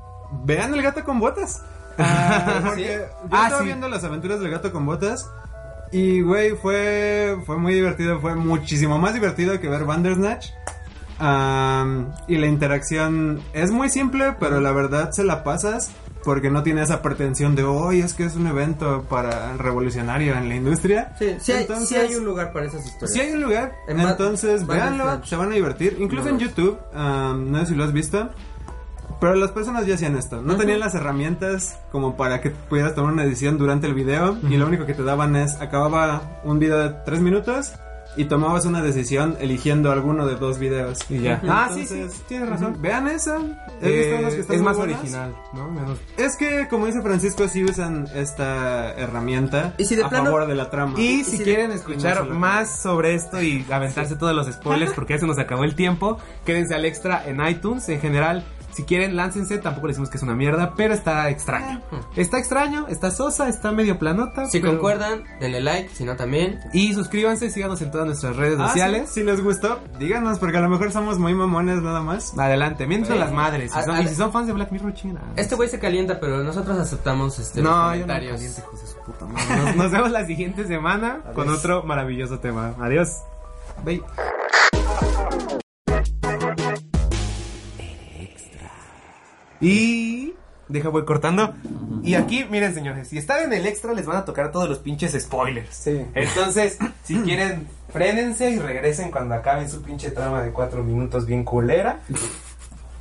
vean el gato con botas. Ah, [LAUGHS] porque yo Ah, estaba sí. viendo las aventuras del gato con botas y güey fue fue muy divertido, fue muchísimo más divertido que ver Bandersnatch. Am, y la interacción es muy simple, pero la verdad se la pasas porque no tiene esa pretensión de hoy es que es un evento para revolucionario en la industria. Sí, sí Entonces- sí hay un lugar para esas historias. si hay un lugar, En entonces véanlo, se van a divertir. Incluso en Los- YouTube, um, no sé si lo has visto, pero las personas ya hacían esto. No tenían las herramientas como para que pudieras tomar una decisión durante el video y lo único que te daban es, acababa un video de tres minutos y tomabas una decisión eligiendo alguno de dos videos. Y ya. Ah, sí, sí, Entonces, tienes razón. Vean eso. He Eh, que están es más original, ¿no? Menos- Es que, como dice Francisco, sí usan esta herramienta Y si de a plano- favor de la trama. Y si si quieren escuchar más sobre esto y aventarse todos los spoilers [LAUGHS] porque ya se nos acabó el tiempo, quédense al extra en iTunes. En general, si quieren, láncense. Tampoco le decimos que es una mierda, pero está extraño. Está extraño, está sosa, está medio planota. Si pero- concuerdan, denle like, si no también. Y suscríbanse, síganos en todas nuestras redes Ah, sociales. sí, Si les gustó, díganos, porque a lo mejor somos muy mamones nada más. Adelante, mientras las madres. Si a- son- a- y si son fans de Black Mirror, chingan. Este güey se calienta, pero nosotros aceptamos este, los no, yo no comentarios. caliente, de su puta madre. Nos, nos vemos la siguiente semana con otro maravilloso tema. Adiós. Bye. Y deja voy cortando. Y aquí, miren, señores, si están en el extra les van a tocar todos los pinches spoilers. Sí. Entonces, [CLEARS THROAT] si quieren, frénense y regresen cuando acaben su pinche trama de cuatro minutos bien culera.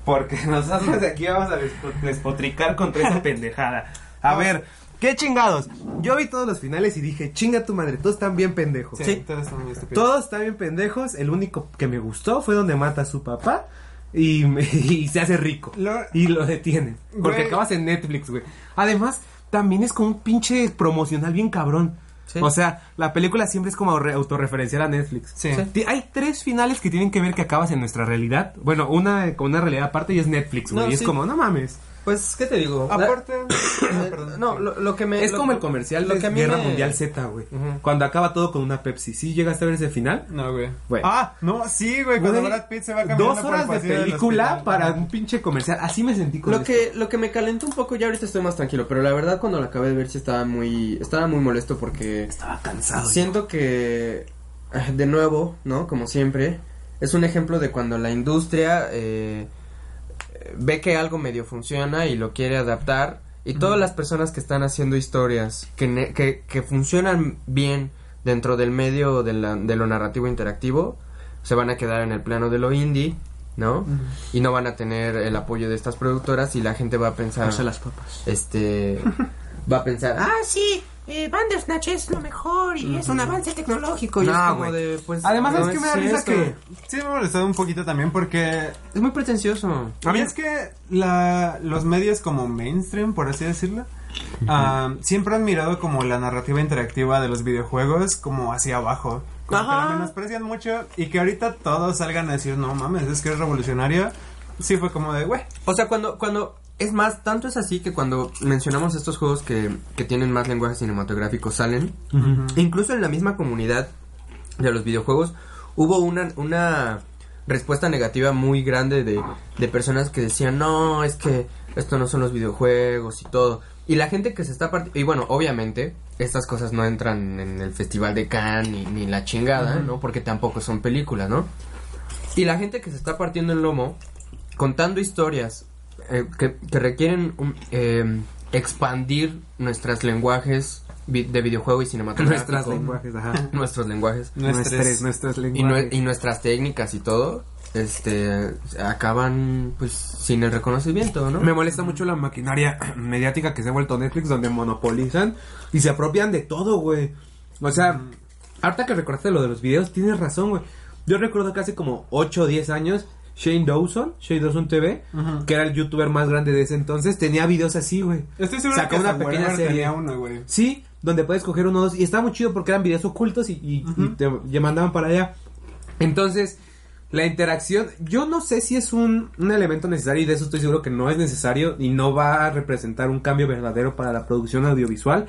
Porque [LAUGHS] nosotros de aquí vamos a despo- despotricar contra esa [LAUGHS] pendejada. A ver, ¿qué chingados? Yo vi todos los finales y dije, chinga tu madre, todos están bien pendejos. Sí, todos están. Todos están bien pendejos. El único que me gustó fue donde mata a su papá y, me- [LAUGHS] y se hace rico. Lo- Y lo detienen. Porque Güey. acabas en Netflix, güey. Además, también es como un pinche promocional bien cabrón. Sí. O sea, la película siempre es como re- autorreferencial a Netflix. Sí. Hay tres finales que tienen que ver que acabas en nuestra realidad. Bueno, una con una realidad aparte y es Netflix, güey. No, y es como, no mames. Pues, ¿qué te digo? La- Aparte, [COUGHS] [COUGHS] perdón. no, lo, lo que me... Es lo- como el comercial lo de que a mí Guerra me- Mundial Z, güey. Cuando acaba todo con una Pepsi. ¿Sí llegaste a ver ese final? No, güey. Ah, no, sí, güey, cuando Brad Pitt se va caminando Dos por el horas de película para un pinche comercial. Así me sentí con Lo esto. que, lo que me calentó un poco, ya ahorita estoy más tranquilo, pero la verdad cuando lo acabé de ver sí estaba muy, estaba muy molesto porque Estaba cansado. siento que, eh, de nuevo, ¿no? Como siempre, es un ejemplo de cuando la industria eh, eh, ve que algo medio funciona y lo quiere adaptar y todas las personas que están haciendo historias que, que, que funcionan bien dentro del medio de, la- de lo narrativo interactivo se van a quedar en el plano de lo indie, ¿no? Y no van a tener el apoyo de estas productoras y la gente va a pensar las papas. este va a pensar ah sí eh, Bandersnatch es lo mejor y es un avance tecnológico y No, es como güey. de pues Además, no es que me da risa esto. que. Sí, me ha molestado un poquito también porque es muy pretencioso A mí es que la, los medios como mainstream, por así decirlo, ah, siempre han mirado como la narrativa interactiva de los videojuegos como hacia abajo. Como que Ajá. la menosprecian mucho y que ahorita todos salgan a decir, no mames, es que es revolucionario. Sí fue como de, güey. o sea cuando cuando es más tanto es así que cuando mencionamos estos juegos que, que tienen más lenguaje cinematográfico salen incluso en la misma comunidad de los videojuegos hubo una una respuesta negativa muy grande de, de personas que decían, no, es que esto no son los videojuegos y todo. Y la gente que se está partiendo, y bueno, obviamente, estas cosas no entran en el Festival de Cannes ni, ni la chingada, ¿no? Porque tampoco son películas, ¿no? Y la gente que se está partiendo el lomo, contando historias eh, que, que requieren un, eh, expandir nuestros lenguajes vi- de videojuego y cinematográfico. Nuestras [LAUGHS] lenguajes, ajá. Nuestros lenguajes. Nuestras, nuestras Y, nue- lenguajes. y nuestras técnicas y todo, este, acaban, pues, sin el reconocimiento, ¿no? Me molesta mucho la maquinaria [CLEARS THROAT] mediática que se ha vuelto Netflix, donde monopolizan y se apropian de todo, güey. O sea, harta que recordaste lo de los videos, tienes razón, güey. Yo recuerdo que hace como 8 o 10 años, Shane Dawson, Shane Dawson TV, que era el youtuber más grande de ese entonces, tenía videos así, güey. Estoy seguro Sacó que una pequeña serie. tenía uno, güey. Sí, donde puedes coger uno o dos. Y estaba muy chido porque eran videos ocultos y, y- y te, te mandaban para allá. Entonces, la interacción, yo no sé si es un, un elemento necesario y de eso estoy seguro que no es necesario y no va a representar un cambio verdadero para la producción audiovisual.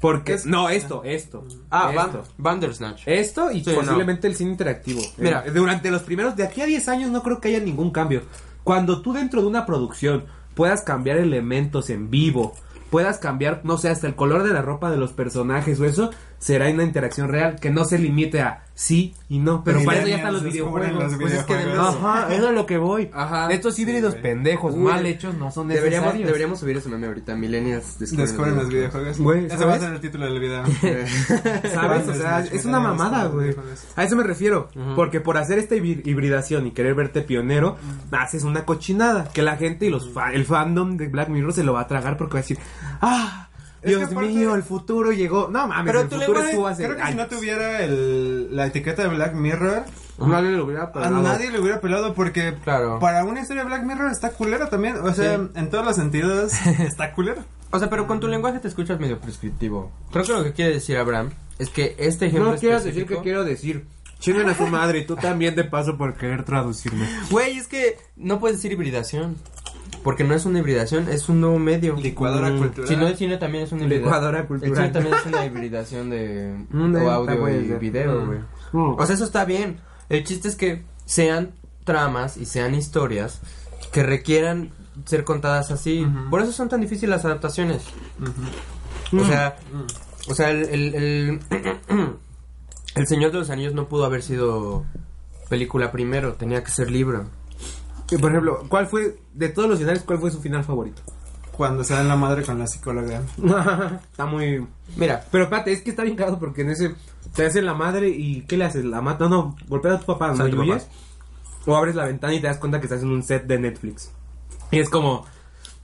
Porque... no, esto, esto. Ah, esto. Bandersnatch. Esto y Sí, posiblemente el cine interactivo. Mira. Eh, durante los primeros, de aquí a 10 años no creo que haya ningún cambio. Cuando tú dentro de una producción puedas cambiar elementos en vivo, puedas cambiar, no sé, hasta el color de la ropa de los personajes o eso, será una interacción real que no se limite a sí y no. Pero para eso ya están los videojuegos. los Pues es que. Ajá, eso [LAUGHS] es lo que voy. Ajá. Estos híbridos pendejos, Uy, mal hechos, no son necesarios. Deberíamos, deberíamos subir ese meme ahorita, Millennials descubren, Descubren los videojuegos. Güey, Ese ¿sabes? va a ser el título del video. [LAUGHS] ¿Sabes? O sea, es una mamada, güey. A eso me refiero. Porque por hacer esta hibri- hibridación y querer verte pionero, haces una cochinada. Que la gente y los fa- el fandom de Black Mirror se lo va a tragar porque va a decir, ¡ah! Es Dios que aparte- mío, el futuro llegó. No mames, Pero el tu futuro lenguaje- estuvo hace Creo que si no tuviera el, la etiqueta de Black Mirror, Nadie lo hubiera a pelado. nadie le hubiera pelado porque Claro. para una historia de Black Mirror está culero también. O sea, Sí. en todos los sentidos [LAUGHS] está culero. O sea, pero con tu lenguaje te escuchas medio prescriptivo. Creo que lo que quiere decir Abraham es que este ejemplo No quieras decir que quiero decir. Chinguen a su madre y tú también de paso por querer traducirme. Güey, es que no puedes decir hibridación. Porque no es una hibridación, es un nuevo medio. Licuadora Mm. cultural. Si no, el cine también es una hibridación. Licuadora El cultural. cine también es una hibridación de [LAUGHS] Mm, audio y video, güey. Mm. O sea, eso está bien. El chiste es que sean tramas y sean historias que requieran ser contadas así. Por eso son tan difíciles las adaptaciones. O sea, o sea, el, el, el, [CLEARS THROAT] El Señor de los Anillos no pudo haber sido película primero, tenía que ser libro. Y, por ejemplo, ¿cuál fue, de todos los finales, cuál fue su final favorito? Cuando se dan la madre con la psicóloga. [LAUGHS] está muy... Mira, Pero espérate, es que está bien cagado porque en ese te hacen la madre y ¿qué le haces? La mata, no, no, golpeas a tu papá, no tu. O abres la ventana y te das cuenta que estás en un set de Netflix. Y es como,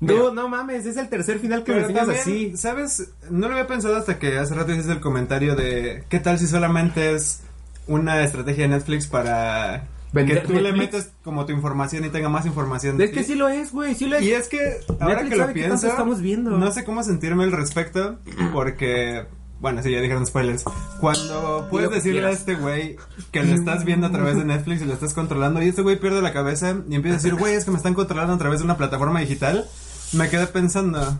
no, no mames, es el tercer final que me Pero enseñas también, así. ¿sabes? No lo había pensado hasta que hace rato hiciste el comentario de ¿qué tal si solamente es una estrategia de Netflix para Vender que tú le Netflix. metes como tu información y tenga más información de Es que ti? sí lo es, güey, sí lo es. Y es que ahora Netflix que lo pienso, estamos viendo. no sé cómo sentirme al respecto porque bueno, sí, ya dijeron spoilers. Cuando puedes que decirle a quieras. este güey que lo estás viendo a través de [LAUGHS] Netflix y lo estás controlando y este güey pierde la cabeza y empieza a decir, güey, es que me están controlando a través de una plataforma digital, me quedé pensando,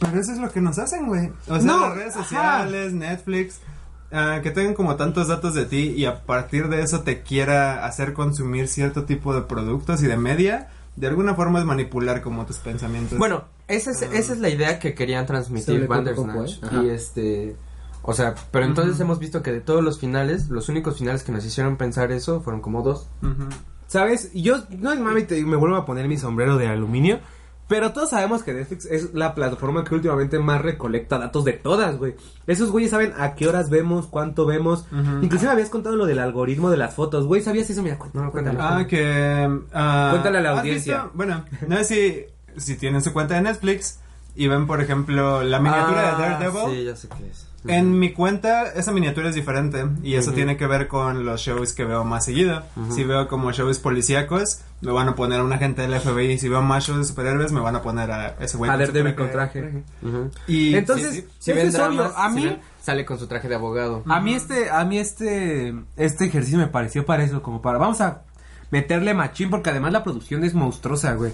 pero eso es lo que nos hacen, güey. O sea, No, las redes ajá. sociales, Netflix, ah, que tengan como tantos datos de ti y a partir de eso te quiera hacer consumir cierto tipo de productos y de media, de alguna forma es manipular como tus pensamientos. bueno, esa es, esa es la idea que querían transmitir Bandersnatch. ¿eh? Y este. O sea, pero entonces hemos visto que de todos los finales, los únicos finales que nos hicieron pensar eso fueron como dos. ¿Sabes? Y yo, no es mami, te- me vuelvo a poner mi sombrero de aluminio. Pero todos sabemos que Netflix es la plataforma que últimamente más recolecta datos de todas, güey. Esos güeyes saben a qué horas vemos, cuánto vemos. Ujú. Inclusive habías contado lo del algoritmo de las fotos, güey. ¿Sabías eso? Mira, cuéntame, cuéntame. Ah, que... ah, Cuéntale a la ¿has audiencia. Bueno, no sé si, si tienen su cuenta de Netflix y ven, por ejemplo, la miniatura Ah, de Daredevil. Sí, ya sé qué es. En mi cuenta, esa miniatura es diferente y eso tiene que ver con los shows que veo más seguido. Si veo como shows policíacos, me van a poner a un agente del FBI. Si veo más shows de superhéroes, me van a poner a ese güey. A con su Daredevil con traje. Ujú. Y Entonces, sí, sí. Si ven es obvio. A si mí, ven, sale con su traje de abogado. a mí este, a mí este, este ejercicio me pareció para eso, como para, vamos a meterle machín, porque además la producción es monstruosa, güey.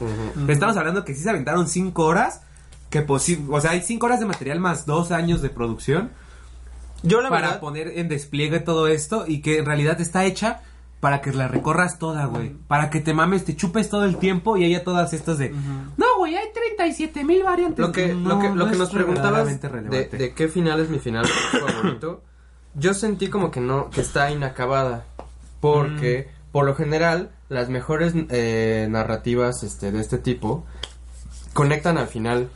Estamos hablando que sí se aventaron cinco horas, que posi- o sea, hay cinco horas de material más dos años de producción. Yo la para verdad, poner en despliegue todo esto y que en realidad está hecha para que la recorras toda, güey. Para que te mames, te chupes todo el tiempo y haya todas estas de... No, güey, hay 37 mil variantes. Lo que, No, lo que, lo no que nos preguntabas de qué final es mi final favorito, yo sentí como que no, que está inacabada. Porque, Mm. por lo general, las mejores eh, narrativas este, de este tipo conectan al final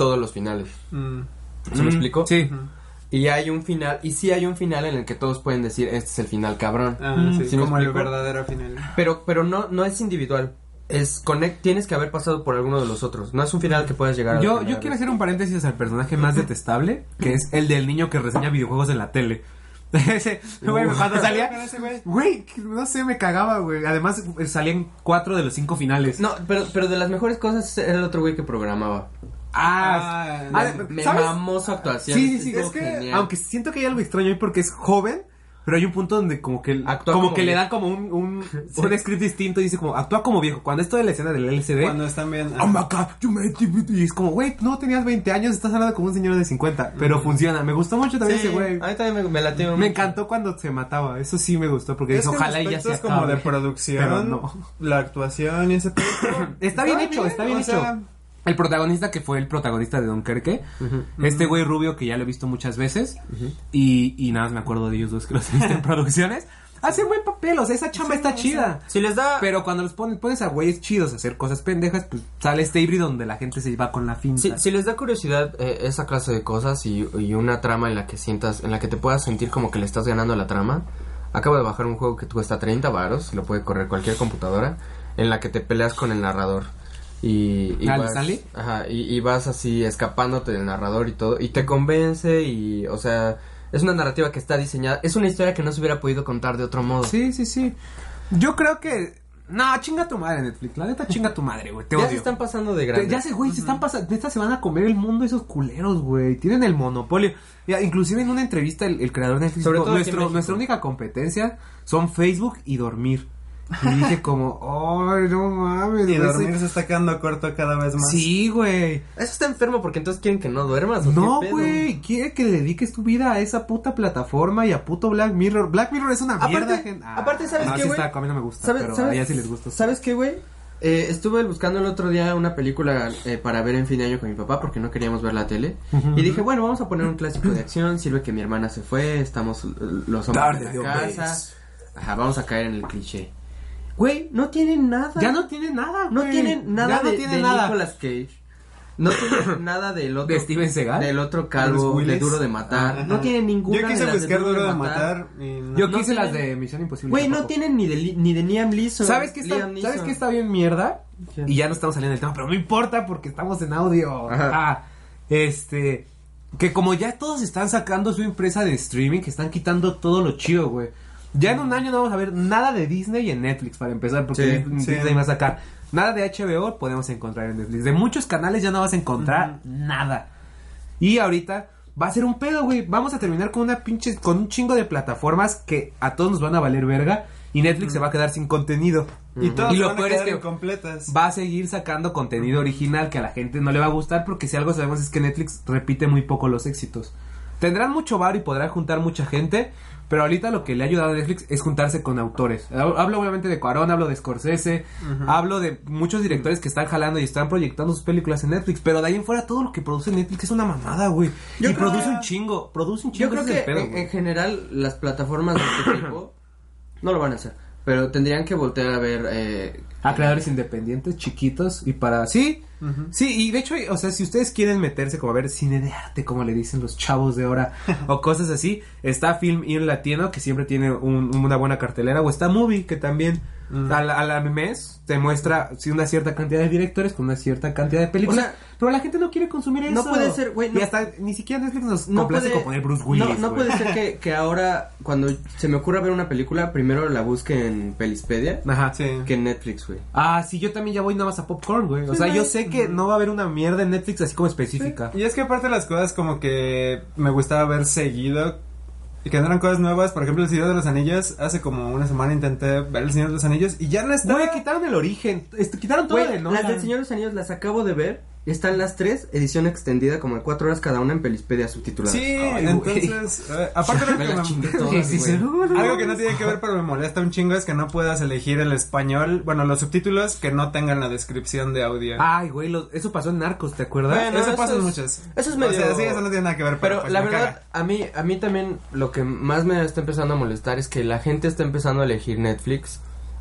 todos los finales. Mm. ¿Se me Mm, explico? Sí. Y hay un final, y sí hay un final en el que todos pueden decir, este es el final cabrón. Ah, Mm, sí, ¿sí me como el verdadero final. Pero, pero no, no es individual. Es connect, tienes que haber pasado por alguno de los otros. No es un final que puedas llegar a la Yo, yo quiero hacer un paréntesis al personaje más detestable, que es el del niño que reseña videojuegos en la tele. [LAUGHS] Ese, güey, cuando salía, [LAUGHS] güey, no sé, me cagaba, güey. Además, salían cuatro de los cinco finales. No, pero, pero de las mejores cosas era el otro güey que programaba. Ah, Ah, Me ¿sabes? mamó su actuación. Sí, sí, sí. Es que, genial. aunque siento que hay algo extraño ahí porque es joven, pero hay un punto donde como que, Actúa como como que le dan como un, un, [LAUGHS] un script distinto y dice como, actúa como viejo. Cuando esto de la escena del LCD, Cuando están bien. Oh my God, you made it. Y es como, güey, no tenías 20 años, estás hablando como un señor de 50. Pero funciona. Me gustó mucho también Sí, ese güey. a mí también me, me latió. Me encantó cuando se mataba. Eso sí me gustó porque Es ojalá aspectos se como acabe. de producción, Pero no. la actuación y ese pedo. [CLEARS THROAT] Está bien hecho, está bien o hecho. sea, El protagonista que fue el protagonista de Dunkerque, este güey rubio que ya lo he visto muchas veces y, y nada más me acuerdo de ellos dos que los he visto en [LAUGHS] producciones, hace buen papel, o sea, esa chamba está chida. Si les da... Pero cuando los pones, pones a güeyes chidos a hacer cosas pendejas, pues sale este híbrido donde la gente se va con la finta. Si, si les da curiosidad eh, esa clase de cosas y, y una trama en la que sientas, en la que te puedas sentir como que le estás ganando la trama, acabo de bajar un juego que cuesta 30 varos, lo puede correr cualquier computadora, en la que te peleas con el narrador. Y, y ¿Ah, vas, sale? Ajá, y, y vas así escapándote del narrador y todo, y te convence y, o sea, es una narrativa que está diseñada, es una historia que no se hubiera podido contar de otro modo. Sí, sí, sí. Yo creo que... No, chinga tu madre, Netflix. La neta, chinga tu madre, güey. Te ya odio. se están pasando de grande. Ya sé, güey, se están pasando, neta se van a comer el mundo esos culeros, güey. Tienen el monopolio. Ya, inclusive en una entrevista el, el creador de Netflix Sobre dijo, todo nuestro, nuestra única competencia son Facebook y dormir. Y dije como, ay, no mames. Y dormir se está quedando corto cada vez más. Sí, güey. Eso está enfermo porque entonces quieren que no duermas. ¿o No, qué güey, quiere que le dediques tu vida a esa puta plataforma y a puto Black Mirror. Black Mirror es una Aparte- mierda, gente. Ah, aparte, ¿sabes no, qué, sí güey? está, a mí no me gusta, ¿Sabes- pero sabes- a ella sí les gusta. ¿Sabes qué, güey? Eh, estuve buscando el otro día una película eh, para ver en fin de año con mi papá porque no queríamos ver la tele. Y dije, bueno, vamos a poner un clásico de acción. Sirve que mi hermana se fue, estamos eh, los hombres Tarde en la casa. Ajá, vamos a caer en el cliché. Güey, no tiene nada. Ya no tiene nada, No güey. tiene nada Ya no de, tiene de nada. Nicolas Cage. No tiene [COUGHS] nada del otro. ¿De Steven Seagal? Del otro calvo, de Duro de Matar. Ajá. No tiene ninguna Yo quise de las buscar duro de matar. no. Yo No quise las tienen- de Misión Imposible. Güey, no tienen ni de, Li- ni de Liam Neeson. ¿Sabes qué está. ¿Sabes qué está bien mierda? ¿Qué? Y ya no estamos saliendo del tema, pero no importa porque estamos en audio. Ajá. Ah, este. Que como ya todos están sacando su empresa de streaming, que están quitando todo lo chido, güey. Ya en un año no vamos a ver nada de Disney en Netflix para empezar, porque Sí, Disney sí. Va a sacar. Nada de HBO podemos encontrar en Netflix. De muchos canales ya no vas a encontrar nada. Y ahorita va a ser un pedo, güey. Vamos a terminar con una pinche, con un chingo de plataformas que a todos nos van a valer verga. Y Netflix se va a quedar sin contenido. Y todas Y lo peor es que incompletas. va a seguir sacando contenido original que a la gente no le va a gustar porque si algo sabemos es que Netflix repite muy poco los éxitos. Tendrán mucho bar y podrán juntar mucha gente, pero ahorita lo que le ha ayudado a Netflix es juntarse con autores. Hablo obviamente de Cuarón, hablo de Scorsese, hablo de muchos directores que están jalando y están proyectando sus películas en Netflix, pero de ahí en fuera todo lo que produce Netflix es una mamada, güey. Y creo produce un chingo, produce un chingo. Yo creo que pedo, en, en general las plataformas de este tipo [COUGHS] no lo van a hacer. Pero tendrían que voltear a ver. Eh, A creadores independientes, chiquitos y para... Sí, sí, y de hecho, o sea, si ustedes quieren meterse como a ver cine de arte, como le dicen los chavos de ahora, [LAUGHS] o cosas así, está Film In Latino, que siempre tiene un- una buena cartelera, o está Movie, que también al, al mes te muestra sí, una cierta cantidad de directores con una cierta cantidad de películas, O sea, pero la gente no quiere consumir eso. no puede ser, güey, Y no- hasta ni siquiera Netflix nos no complace puede, con poner Bruce Willis, no, puede ser que, [LAUGHS] que ahora, cuando se me ocurra ver una película, primero la busque en Pelispedia Ajá. Sí. que en Netflix, güey. Ah, sí, yo también ya voy nada más a Popcorn, güey. O Sí, sea, yo sé que no va a haber una mierda en Netflix así como específica. Y es que aparte de las cosas como que me gustaba ver seguido y que no eran cosas nuevas, por ejemplo El Señor de los Anillos, hace como una semana intenté ver El Señor de los Anillos y ya no está. Güey, quitaron el origen. Este, quitaron todo Güey, de Nolan. las del Señor de los Anillos las acabo de ver Están las tres, edición extendida como de cuatro horas cada una en Pelispedia subtitulada. Sí, Ay, entonces, [LAUGHS] eh, aparte de que me- [LAUGHS] todas, Sí, sí. Algo que no tiene que ver, pero me molesta un chingo es que no puedas elegir el español, bueno, los subtítulos que no tengan la descripción de audio. Ay, güey, lo- eso pasó en Narcos, ¿te acuerdas? Bueno, eso eso pasa en muchas. eso es medio- O sea, sí, eso no tiene nada que ver, pero, Pero pues, la verdad, caga. a mí, a mí también lo que más me está empezando a molestar es que la gente está empezando a elegir Netflix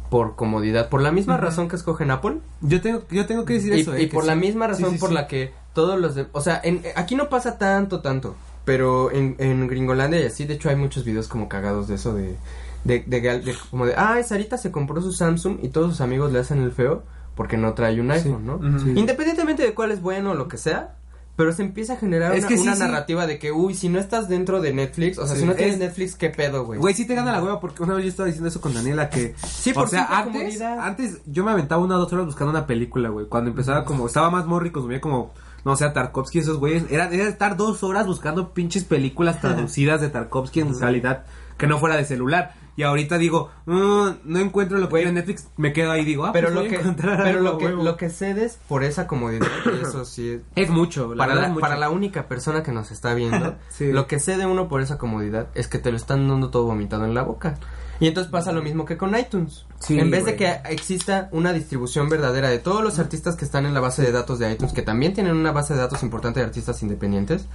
por comodidad, por la misma razón que escogen Apple. Yo tengo, yo tengo que decir y, eso, y eh, que por la misma razón sí, por la que todos los de, o sea, en, aquí no pasa tanto, tanto, pero en, en Gringolandia y así, de hecho hay muchos videos como cagados de eso de, de, de, de- de- como de, ay, Sarita se compró su Samsung y todos sus amigos le hacen el feo porque no trae un iPhone, ¿no? Independientemente de cuál es bueno o lo que sea, pero se empieza a generar Es una, que sí, una sí. narrativa de que, uy, si no estás dentro de Netflix, o sea, Sí. si no tienes Es- Netflix, ¿qué pedo, güey? Güey, sí te gana la hueva porque una vez yo estaba diciendo eso con Daniela que... Sí, o por sea, antes, comodidad. antes yo me aventaba una o dos horas buscando una película, güey. Cuando empezaba como... Estaba más morro y consumía como... No sé, a Tarkovsky, esos güeyes. Era, era estar dos horas buscando pinches películas traducidas de Tarkovsky en calidad que no fuera de celular. Y ahorita digo, "Mm, no encuentro lo que quiero en Netflix. Me quedo ahí y digo, ah, pero pues lo voy a que, encontrar pero algo lo que, huevo. lo que cedes por esa comodidad, [COUGHS] eso sí es Es mucho, la para la, es mucho. para la única persona que nos está viendo, [LAUGHS] Sí. lo que cede uno por esa comodidad es que te lo están dando todo vomitado en la boca. Y entonces pasa lo mismo que con iTunes. Sí, en vez güey. de que exista una distribución verdadera de todos los artistas que están en la base de datos de iTunes, que también tienen una base de datos importante de artistas independientes,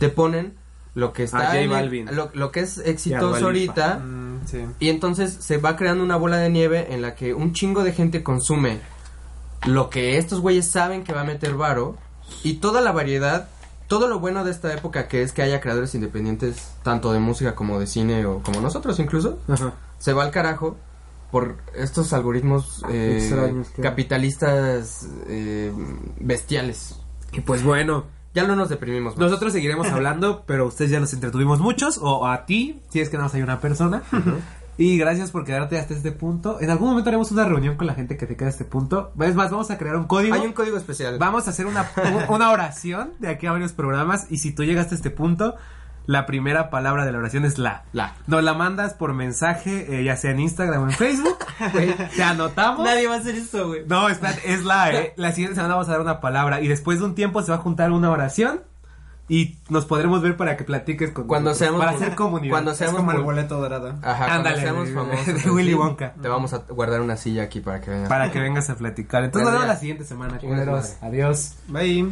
te ponen lo que está A J en el- lo, lo que es exitoso ahorita Mm, sí. y entonces se va creando una bola de nieve en la que un chingo de gente consume lo que estos güeyes saben que va a meter varo y toda la variedad, todo lo bueno de esta época que es que haya creadores independientes tanto de música como de cine o como nosotros incluso, Ajá. se va al carajo por estos algoritmos eh, Extraños capitalistas eh, bestiales. Y pues bueno, Ya no nos deprimimos. más. Nosotros seguiremos [LAUGHS] hablando, pero ustedes ya nos entretuvimos muchos, o a ti, si es que nada más hay una persona. Y gracias por quedarte hasta este punto. En algún momento haremos una reunión con la gente que te queda a este punto. Es más, vamos a crear un código. Hay un código especial. Vamos a hacer una, una oración de aquí a varios programas. Y si tú llegaste a este punto, la primera palabra de la oración es la. La. Nos la mandas por mensaje, eh, ya sea en Instagram o en Facebook. Te anotamos. Nadie va a hacer eso, güey. No, es la, eh. La siguiente semana vamos a dar una palabra y después de un tiempo se va a juntar una oración y nos podremos ver para que platiques con Cuando nosotros, seamos para hacer comunidad. cuando Es seamos como el boleto dorado. Ajá, Ándale, cuando seamos de- famosos. de Willy Wonka. Te vamos a guardar una silla aquí para que vengas. para que vengas a platicar. Entonces nos vemos la siguiente semana, culeros. Adiós. Bye.